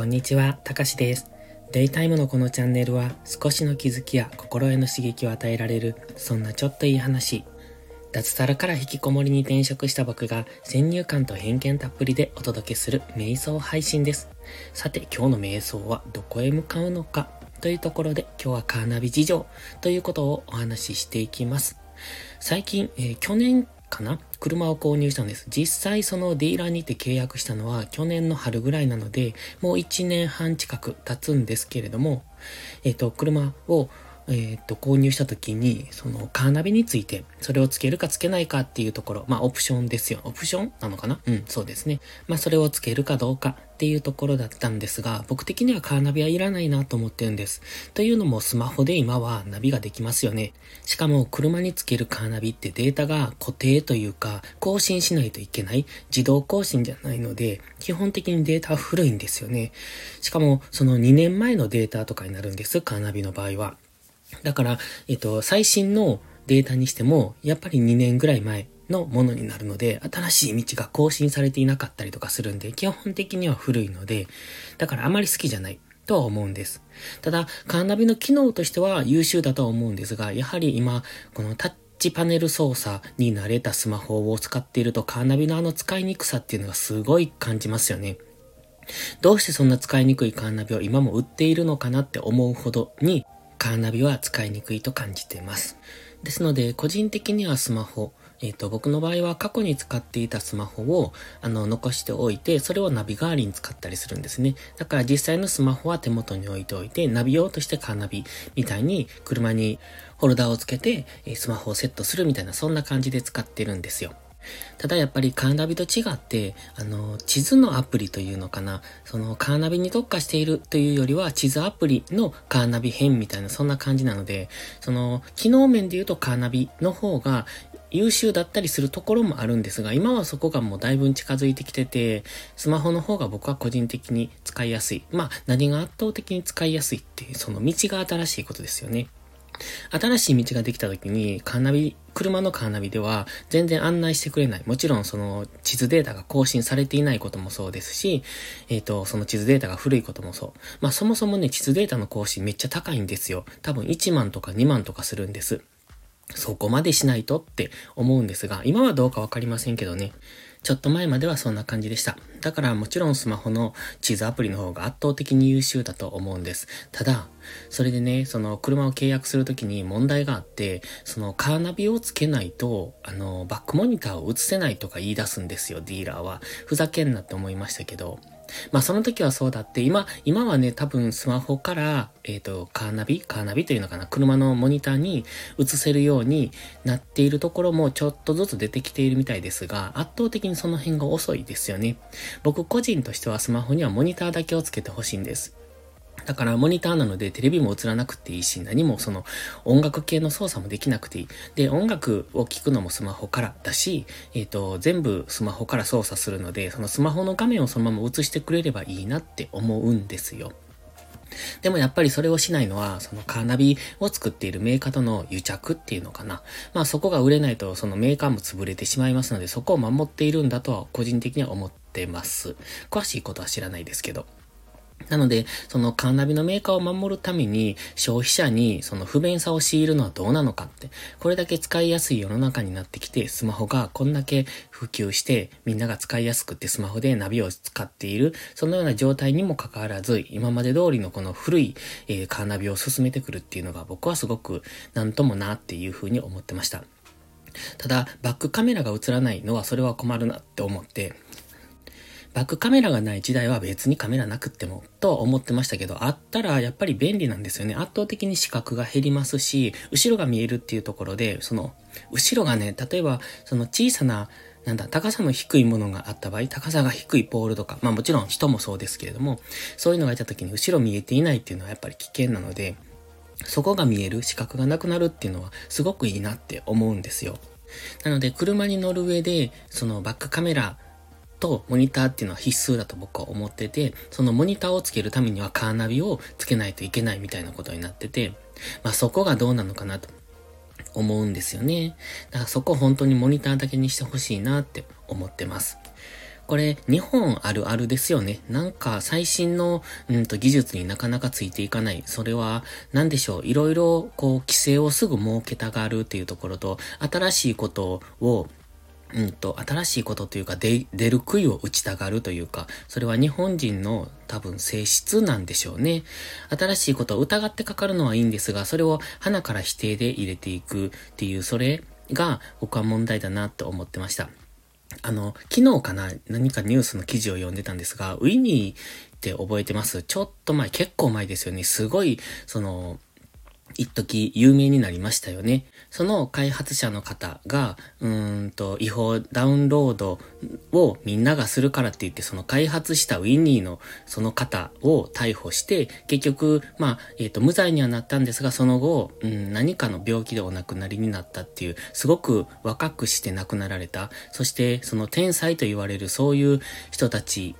こんにちは、たかしです。デイタイムのこのチャンネルは少しの気づきや心への刺激を与えられる、そんなちょっといい話。脱サラから引きこもりに転職した僕が先入観と偏見たっぷりでお届けする瞑想配信です。さて今日の瞑想はどこへ向かうのかというところで今日はカーナビ事情ということをお話ししていきます。最近、えー、去年かな？車を購入したんです。実際そのディーラーにて契約したのは去年の春ぐらいなので、もう1年半近く経つんですけれども、えっ、ー、と、車をえっ、と、購入した時に、そのカーナビについて、それをつけるかつけないかっていうところ、まあオプションですよ。オプションなのかな？うん、そうですね。まあそれをつけるかどうかっていうところだったんですが、僕的にはカーナビはいらないなと思ってるんです。というのもスマホで今はナビができますよね。しかも車につけるカーナビってデータが固定というか、更新しないといけない自動更新じゃないので、基本的にデータは古いんですよね。しかもその2年前のデータとかになるんです、カーナビの場合は。だから、えっと、最新のデータにしても、やっぱり2年ぐらい前のものになるので、新しい道が更新されていなかったりとかするんで、基本的には古いので、だからあまり好きじゃないとは思うんです。ただ、カーナビの機能としては優秀だとは思うんですが、やはり今、このタッチパネル操作に慣れたスマホを使っていると、カーナビのあの使いにくさっていうのがすごい感じますよね。どうしてそんな使いにくいカーナビを今も売っているのかなって思うほどに、カーナビは使いにくいと感じています。ですので、個人的にはスマホ、えっ、ー、と、僕の場合は過去に使っていたスマホを、あの、残しておいて、それをナビ代わりに使ったりするんですね。だから実際のスマホは手元に置いておいて、ナビ用としてカーナビみたいに車にホルダーをつけて、スマホをセットするみたいな、そんな感じで使ってるんですよ。ただやっぱりカーナビと違って、あの、地図のアプリというのかな、そのカーナビに特化しているというよりは、地図アプリのカーナビ編みたいな、そんな感じなので、その、機能面で言うとカーナビの方が優秀だったりするところもあるんですが、今はそこがもうだいぶ近づいてきてて、スマホの方が僕は個人的に使いやすい。まあ、何が圧倒的に使いやすいって、その道が新しいことですよね。新しい道ができた時に、カーナビ、車のカーナビでは全然案内してくれない。もちろんその地図データが更新されていないこともそうですし、えっ、ー、と、その地図データが古いこともそう。まあそもそもね、地図データの更新めっちゃ高いんですよ。多分1万とか2万とかするんです。そこまでしないとって思うんですが、今はどうかわかりませんけどね。ちょっと前まではそんな感じでした。だからもちろんスマホの地図アプリの方が圧倒的に優秀だと思うんです。ただ、それでね、その車を契約するときに問題があって、そのカーナビをつけないと、あの、バックモニターを映せないとか言い出すんですよ、ディーラーは。ふざけんなって思いましたけど。まあその時はそうだって、今、今はね、多分スマホから、えっ、ー、と、カーナビカーナビというのかな車のモニターに映せるようになっているところもちょっとずつ出てきているみたいですが、圧倒的にその辺が遅いですよね。僕個人としてはスマホにはモニターだけをつけてほしいんです。だからモニターなのでテレビも映らなくていいし、何もその音楽系の操作もできなくていい。で、音楽を聴くのもスマホからだし、えっ、ー、と、全部スマホから操作するので、そのスマホの画面をそのまま映してくれればいいなって思うんですよ。でもやっぱりそれをしないのは、そのカーナビを作っているメーカーとの癒着っていうのかな。まあそこが売れないとそのメーカーも潰れてしまいますので、そこを守っているんだとは個人的には思ってます。詳しいことは知らないですけど。なので、そのカーナビのメーカーを守るために消費者にその不便さを強いるのはどうなのかって、これだけ使いやすい世の中になってきて、スマホがこんだけ普及してみんなが使いやすくってスマホでナビを使っている、そのような状態にもかかわらず、今まで通りのこの古い、えー、カーナビを進めてくるっていうのが僕はすごくなんともなっていうふうに思ってました。ただ、バックカメラが映らないのはそれは困るなって思って、バックカメラがない時代は別にカメラなくっても、と思ってましたけど、あったらやっぱり便利なんですよね。圧倒的に視覚が減りますし、後ろが見えるっていうところで、その、後ろがね、例えば、その小さな、なんだ、高さの低いものがあった場合、高さが低いポールとか、まあもちろん人もそうですけれども、そういうのがいた時に後ろ見えていないっていうのはやっぱり危険なので、そこが見える、視覚がなくなるっていうのはすごくいいなって思うんですよ。なので、車に乗る上で、そのバックカメラとモニターっていうのは必須だと僕は思ってて、そのモニターをつけるためにはカーナビをつけないといけないみたいなことになってて、まあそこがどうなのかなと思うんですよね。だからそこ本当にモニターだけにしてほしいなって思ってます。これ、日本あるあるですよね。なんか、最新の、うんと、技術になかなかついていかない。それは、なんでしょう。いろいろ、こう、規制をすぐ設けたがるっていうところと、新しいことを、うんと、新しいことというか、出る杭を打ちたがるというか、それは日本人の多分性質なんでしょうね。新しいことを疑ってかかるのはいいんですが、それを鼻から否定で入れていくっていう、それが僕は問題だなって思ってました。あの、昨日かな、何かニュースの記事を読んでたんですが、ウィニーって覚えてます？ちょっと前、結構前ですよね。すごい、その、一時有名になりましたよね。その開発者の方が、うーんと、違法ダウンロードをみんながするからって言って、その開発したウィニーのその方を逮捕して、結局、まあ、えっ、ー、と、無罪にはなったんですが、その後、うん、何かの病気でお亡くなりになったっていう、すごく若くして亡くなられた。そして、その天才と言われるそういう人たち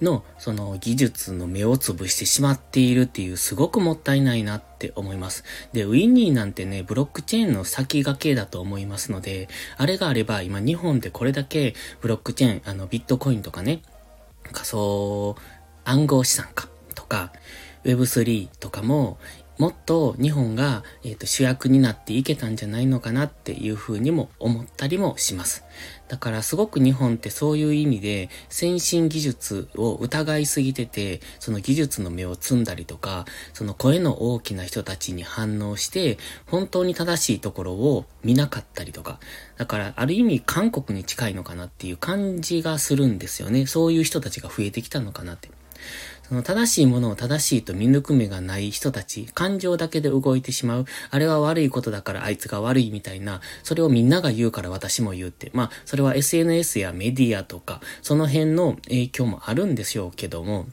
のその技術の目を潰してしまっているっていうすごくもったいないなって思います。で、ウィニーなんてね、ブロックチェーンの先駆けだと思いますので、あれがあれば今日本でこれだけブロックチェーン、あのビットコインとかね、仮想暗号資産かとか、Web3 とかももっと日本が、えーと、主役になっていけたんじゃないのかなっていうふうにも思ったりもします。だからすごく日本ってそういう意味で先進技術を疑いすぎてて、その技術の目を摘んだりとか、その声の大きな人たちに反応して、本当に正しいところを見なかったりとか、だからある意味韓国に近いのかなっていう感じがするんですよね。そういう人たちが増えてきたのかなって。その正しいものを正しいと見抜く目がない人たち、感情だけで動いてしまう、あれは悪いことだからあいつが悪いみたいな、それをみんなが言うから私も言うって。まあ、それは SNS やメディアとか、その辺の影響もあるんでしょうけども、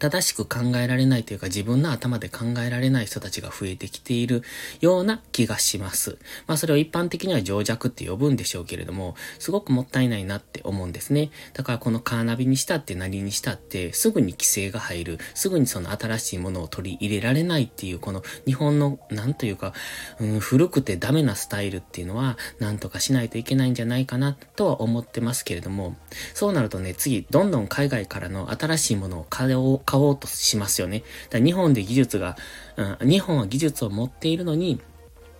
正しく考えられないというか自分の頭で考えられない人たちが増えてきているような気がします。まあそれを一般的には情弱って呼ぶんでしょうけれども、すごくもったいないなって思うんですね。だからこのカーナビにしたって何にしたってすぐに規制が入る、すぐにその新しいものを取り入れられないっていうこの日本のなんというか、うん、古くてダメなスタイルっていうのはなんとかしないといけないんじゃないかなとは思ってますけれども、そうなるとね、次どんどん海外からの新しいものを買おう買おうとしますよね。だ日本で技術が、うん、日本は技術を持っているのに、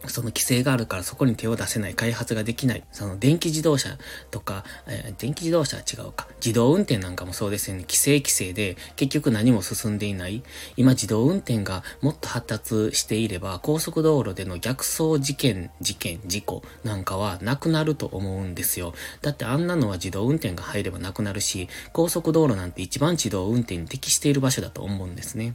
その規制があるからそこに手を出せない、開発ができない。その電気自動車とか、えー、電気自動車は違うか。自動運転なんかもそうですよね。規制規制で結局何も進んでいない。今自動運転がもっと発達していれば、高速道路での逆走事件、事件、事故なんかはなくなると思うんですよ。だってあんなのは自動運転が入ればなくなるし、高速道路なんて一番自動運転に適している場所だと思うんですね。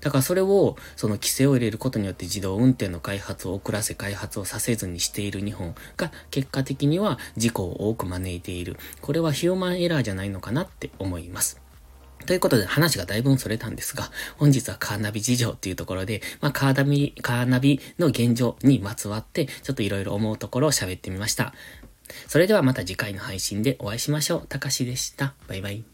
だからそれを、その規制を入れることによって自動運転の開発を遅らせ開発をさせずにしている日本が結果的には事故を多く招いている。これはヒューマンエラーじゃないのかなって思います。ということで話がだいぶそれたんですが、本日はカーナビ事情っていうところで、まあカーナビ、カーナビの現状にまつわって、ちょっといろいろ思うところを喋ってみました。それではまた次回の配信でお会いしましょう。たかしでした。バイバイ。